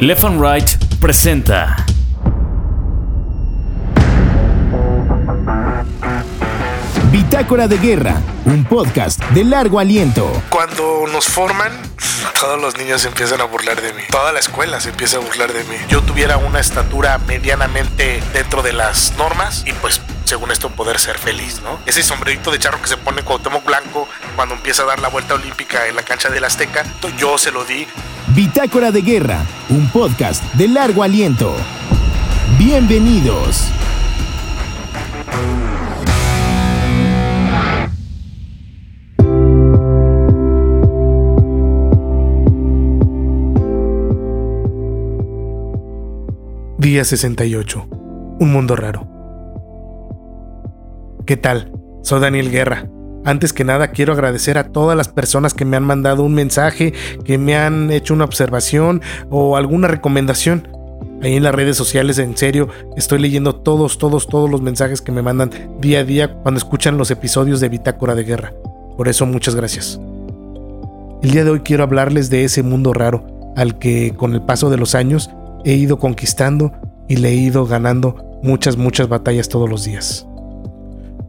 Left and Right presenta. Bitácora de Guerra, un podcast de largo aliento. Cuando nos forman, todos los niños se empiezan a burlar de mí. Toda la escuela se empieza a burlar de mí. Yo tuviera una estatura medianamente dentro de las normas y pues según esto poder ser feliz, ¿no? Ese sombrerito de charro que se pone Cuauhtémoc Blanco cuando empieza a dar la vuelta olímpica en la cancha del Azteca, yo se lo di. Bitácora de Guerra, un podcast de largo aliento. Bienvenidos. Día 68. Un mundo raro. ¿Qué tal? Soy Daniel Guerra. Antes que nada quiero agradecer a todas las personas que me han mandado un mensaje, que me han hecho una observación o alguna recomendación. Ahí en las redes sociales, en serio, estoy leyendo todos, todos, todos los mensajes que me mandan día a día cuando escuchan los episodios de Bitácora de Guerra. Por eso muchas gracias. El día de hoy quiero hablarles de ese mundo raro al que con el paso de los años he ido conquistando y le he ido ganando muchas, muchas batallas todos los días.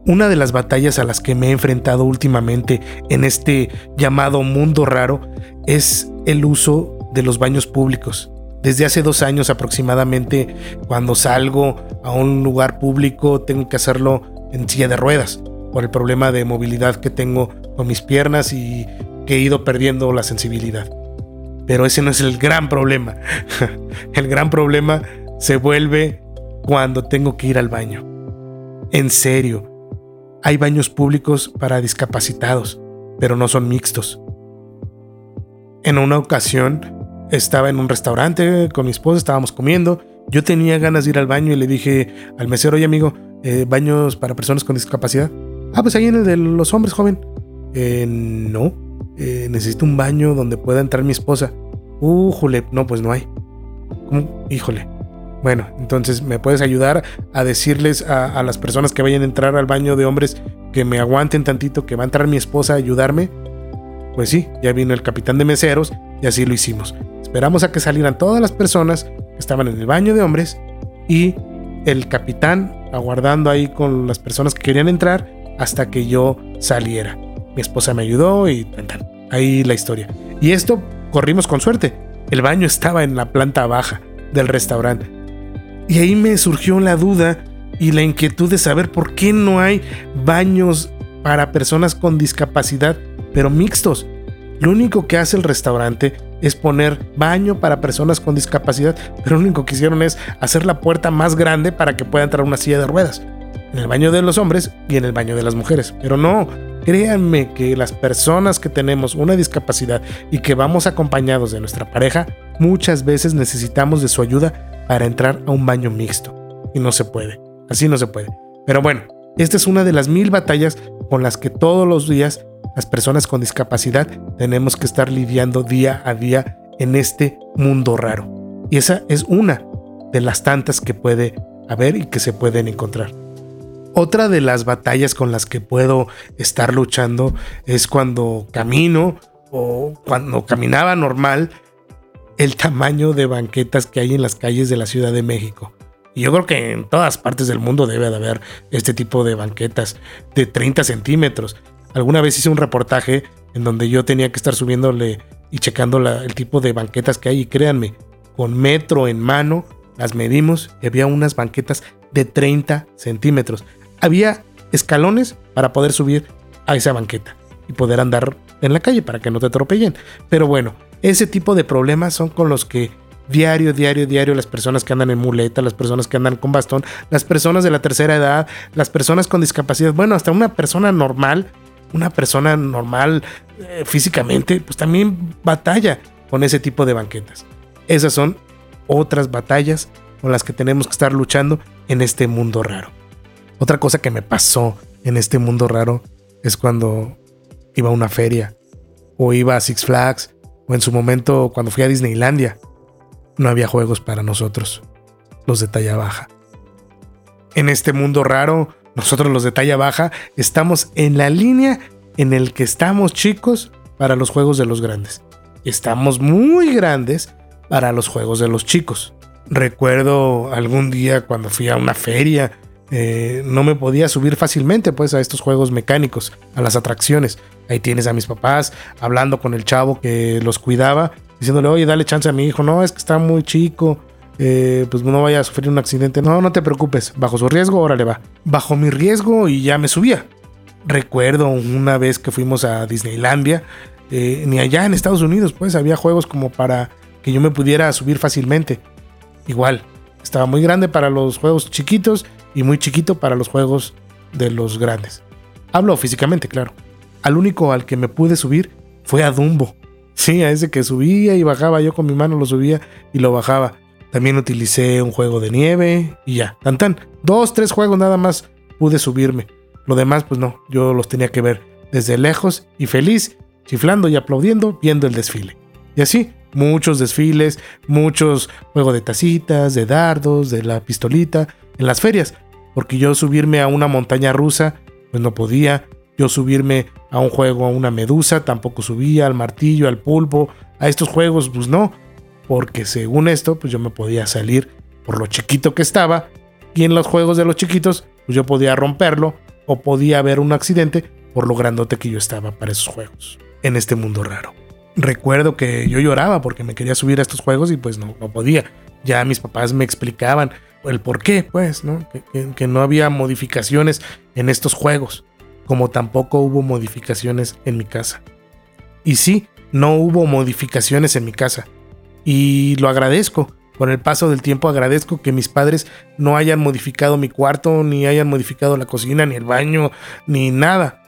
Una de las batallas a las que me he enfrentado últimamente en este llamado mundo raro es el uso de los baños públicos. Desde hace dos años aproximadamente, cuando salgo a un lugar público, tengo que hacerlo en silla de ruedas, por el problema de movilidad que tengo con mis piernas y que he ido perdiendo la sensibilidad. Pero ese no es el gran problema. el gran problema se vuelve cuando tengo que ir al baño. En serio, hay baños públicos para discapacitados, pero no son mixtos. En una ocasión estaba en un restaurante con mi esposa, estábamos comiendo, yo tenía ganas de ir al baño y le dije al mesero, oye amigo, eh, baños para personas con discapacidad. Ah, pues ahí en el de los hombres, joven. Eh, no, eh, necesito un baño donde pueda entrar mi esposa. Újole, no, pues no hay. ¿Cómo? Híjole. Bueno, entonces me puedes ayudar a decirles a, las personas que vayan a entrar al baño de hombres que me aguanten tantito, que va a entrar mi esposa a ayudarme. Pues sí, ya vino el capitán de meseros y así lo hicimos. Esperamos a que salieran todas las personas que estaban en el baño de hombres y el capitán aguardando ahí con las personas que querían entrar hasta que yo saliera. Mi esposa me ayudó y ahí la historia. Y esto corrimos con suerte. El baño estaba en la planta baja del restaurante. Y ahí me surgió la duda y la inquietud de saber por qué no hay baños para personas con discapacidad, pero mixtos. Lo único que hace el restaurante es poner baño para personas con discapacidad, pero lo único que hicieron es hacer la puerta más grande para que pueda entrar una silla de ruedas. En el baño de los hombres y en el baño de las mujeres. Pero no, créanme que las personas que tenemos una discapacidad y que vamos acompañados de nuestra pareja, muchas veces necesitamos de su ayuda para entrar a un baño mixto. Y no se puede. Así no se puede. Pero bueno, esta es una de las mil batallas con las que todos los días las personas con discapacidad tenemos que estar lidiando día a día en este mundo raro. Y esa es una de las tantas que puede haber y que se pueden encontrar. Otra de las batallas con las que puedo estar luchando es cuando camino o cuando caminaba normal, el tamaño de banquetas que hay en las calles de la Ciudad de México. Y yo creo que en todas partes del mundo debe de haber este tipo de banquetas de 30 centímetros. Alguna vez hice un reportaje en donde yo tenía que estar subiéndole y checando el tipo de banquetas que hay. Y créanme, con metro en mano las medimos y había unas banquetas de 30 centímetros había escalones para poder subir a esa banqueta y poder andar en la calle para que no te atropellen. Pero bueno, ese tipo de problemas son con los que diario, diario, diario las personas que andan en muleta, las personas que andan con bastón, las personas de la tercera edad, las personas con discapacidad, bueno, hasta una persona normal, una persona normal eh, físicamente, pues también batalla con ese tipo de banquetas. Esas son otras batallas con las que tenemos que estar luchando en este mundo raro. Otra cosa que me pasó en este mundo raro es cuando iba a una feria o iba a Six Flags o en su momento cuando fui a Disneylandia. No había juegos para nosotros, los de talla baja. En este mundo raro, nosotros los de talla baja estamos en la línea en el que estamos chicos para los juegos de los grandes. Estamos muy grandes para los juegos de los chicos. Recuerdo algún día cuando fui a una feria, eh, no me podía subir fácilmente pues a estos juegos mecánicos, a las atracciones. Ahí tienes a mis papás hablando con el chavo que los cuidaba, diciéndole, oye, dale chance a mi hijo, no, es que está muy chico, eh, pues no vaya a sufrir un accidente. No, no te preocupes, bajo su riesgo, órale va. Bajo mi riesgo y ya me subía. Recuerdo una vez que fuimos a Disneylandia, eh, ni allá en Estados Unidos, pues había juegos como para que yo me pudiera subir fácilmente. Igual, estaba muy grande para los juegos chiquitos y muy chiquito para los juegos de los grandes. Hablo físicamente, claro. Al único al que me pude subir fue a Dumbo. Sí, a ese que subía y bajaba, yo con mi mano lo subía y lo bajaba. También utilicé un juego de nieve y ya, tan tan. Dos, tres juegos nada más pude subirme. Lo demás, pues no, yo los tenía que ver desde lejos y feliz, chiflando y aplaudiendo, viendo el desfile. Y así, muchos desfiles, muchos juegos de tacitas, de dardos, de la pistolita, en las ferias, porque yo subirme a una montaña rusa, pues no podía, yo subirme a un juego, a una medusa, tampoco subía, al martillo, al pulpo, a estos juegos, pues no, porque según esto, pues yo me podía salir por lo chiquito que estaba, y en los juegos de los chiquitos, pues yo podía romperlo, o podía haber un accidente por lo grandote que yo estaba para esos juegos, en este mundo raro. Recuerdo que yo lloraba porque me quería subir a estos juegos y pues no, no podía. Ya mis papás me explicaban, el por qué, pues, ¿no? Que, no había modificaciones en estos juegos, como tampoco hubo modificaciones en mi casa. Y sí, no hubo modificaciones en mi casa. Y lo agradezco. Con el paso del tiempo agradezco que mis padres no hayan modificado mi cuarto, ni hayan modificado la cocina, ni el baño, ni nada.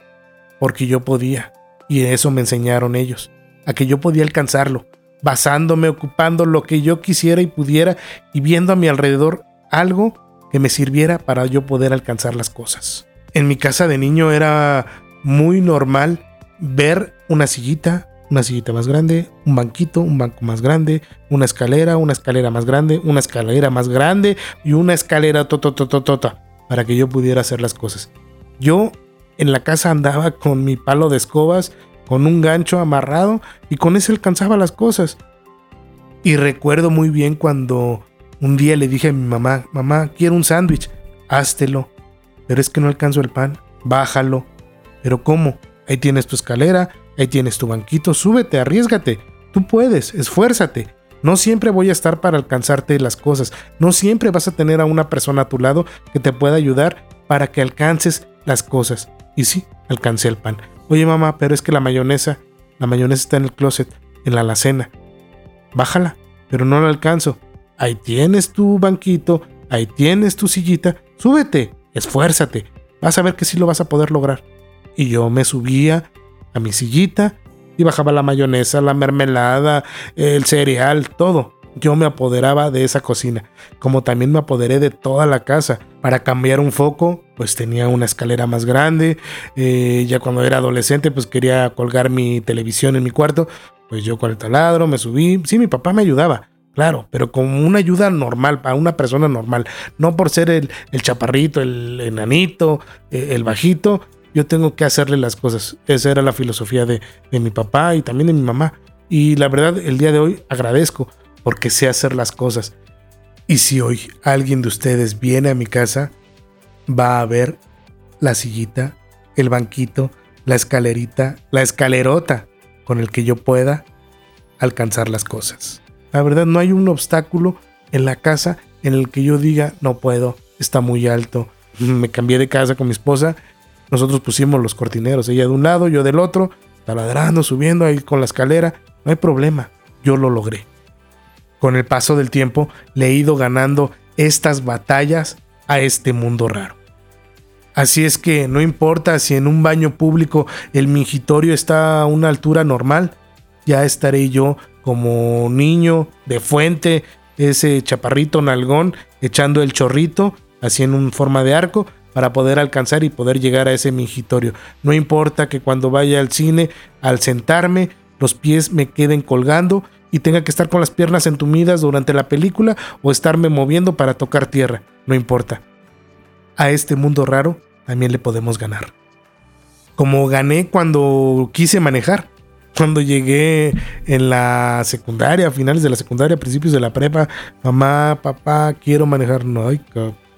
Porque yo podía. Y eso me enseñaron ellos. A que yo podía alcanzarlo. Basándome, ocupando lo que yo quisiera y pudiera y viendo a mi alrededor algo que me sirviera para yo poder alcanzar las cosas. En mi casa de niño era muy normal ver una sillita, una sillita más grande, un banquito, un banco más grande, una escalera, una escalera más grande, una escalera más grande y una escalera tota para que yo pudiera hacer las cosas. Yo en la casa andaba con mi palo de escobas, con un gancho amarrado y con ese alcanzaba las cosas. Y recuerdo muy bien cuando un día le dije a mi mamá, mamá, quiero un sándwich, háztelo. Pero es que no alcanzo el pan, bájalo. Pero ¿cómo? Ahí tienes tu escalera, ahí tienes tu banquito, súbete, arriesgate. Tú puedes, esfuérzate. No siempre voy a estar para alcanzarte las cosas. No siempre vas a tener a una persona a tu lado que te pueda ayudar para que alcances las cosas. Y sí, alcancé el pan. Oye mamá, pero es que la mayonesa, la mayonesa está en el closet, en la alacena. Bájala, pero no la alcanzo ahí tienes tu banquito, ahí tienes tu sillita, súbete, esfuérzate, vas a ver que sí lo vas a poder lograr. Y yo me subía a mi sillita y bajaba la mayonesa, la mermelada, el cereal, todo. Yo me apoderaba de esa cocina, como también me apoderé de toda la casa. Para cambiar un foco, pues tenía una escalera más grande. Eh, ya cuando era adolescente, pues quería colgar mi televisión en mi cuarto. Pues yo con el taladro me subí. Sí, mi papá me ayudaba, Claro, pero como una ayuda normal, para una persona normal. No por ser el, chaparrito, el enanito, e, el bajito, yo tengo que hacerle las cosas. Esa era la filosofía de, de mi papá y también de mi mamá. Y la verdad, el día de hoy agradezco porque sé hacer las cosas. Y si hoy alguien de ustedes viene a mi casa, va a ver la sillita, el banquito, la escalerita, la escalerota con el que yo pueda alcanzar las cosas. La verdad, no hay un obstáculo en la casa en el que yo diga, no puedo, está muy alto. Me cambié de casa con mi esposa, nosotros pusimos los cortineros, ella de un lado, yo del otro, taladrando, subiendo ahí con la escalera, no hay problema, yo lo logré. Con el paso del tiempo le he ido ganando estas batallas a este mundo raro. Así es que no importa si en un baño público el mingitorio está a una altura normal, ya estaré yo como niño de fuente, ese chaparrito nalgón echando el chorrito, así en un forma de arco, para poder alcanzar y poder llegar a ese mingitorio. No importa que cuando vaya al cine, al sentarme, los pies me queden colgando y tenga que estar con las piernas entumidas durante la película o estarme moviendo para tocar tierra. No importa. A este mundo raro también le podemos ganar. Como gané cuando quise manejar Cuando llegué en la secundaria, a finales de la secundaria, principios de la prepa, mamá, papá, quiero manejar. No, ay,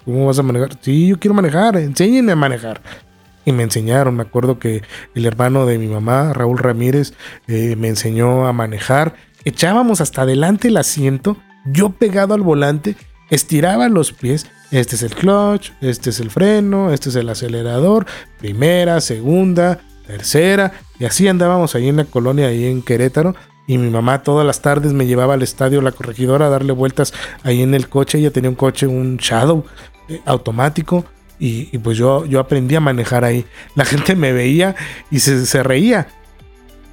¿cómo vas a manejar? Sí, yo quiero manejar, enséñenme a manejar. Y me enseñaron, me acuerdo que el hermano de mi mamá, Raúl Ramírez, eh, me enseñó a manejar. Echábamos hasta adelante el asiento, yo pegado al volante, estiraba los pies. Este es el clutch, este es el freno, este es el acelerador, primera, segunda, tercera. Y así andábamos ahí en la colonia, ahí en Querétaro. Y mi mamá todas las tardes me llevaba al estadio La Corregidora a darle vueltas ahí en el coche. Ella tenía un coche, un Shadow eh, automático. Y, pues yo, yo aprendí a manejar ahí. La gente me veía y se, se reía.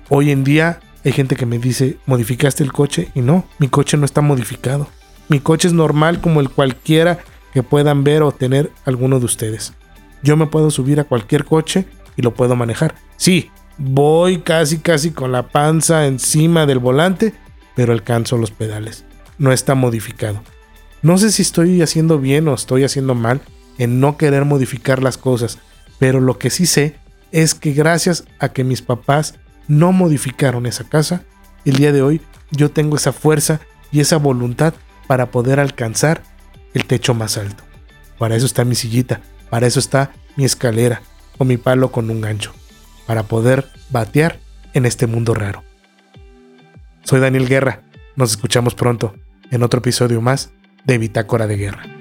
Hoy en día hay gente que me dice, modificaste el coche. Y no, mi coche no está modificado. Mi coche es normal como el cualquiera que puedan ver o tener alguno de ustedes. Yo me puedo subir a cualquier coche y lo puedo manejar. Sí, voy casi casi con la panza encima del volante, pero alcanzo los pedales. No está modificado. No sé si estoy haciendo bien o estoy haciendo mal en no querer modificar las cosas, pero lo que sí sé es que gracias a que mis papás no modificaron esa casa, el día de hoy yo tengo esa fuerza y esa voluntad para poder alcanzar el techo más alto. Para eso está mi sillita, para eso está mi escalera o mi palo con un gancho, para poder batear en este mundo raro. Soy Daniel Guerra, nos escuchamos pronto en otro episodio más de Bitácora de Guerra.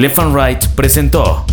Left and Right presentó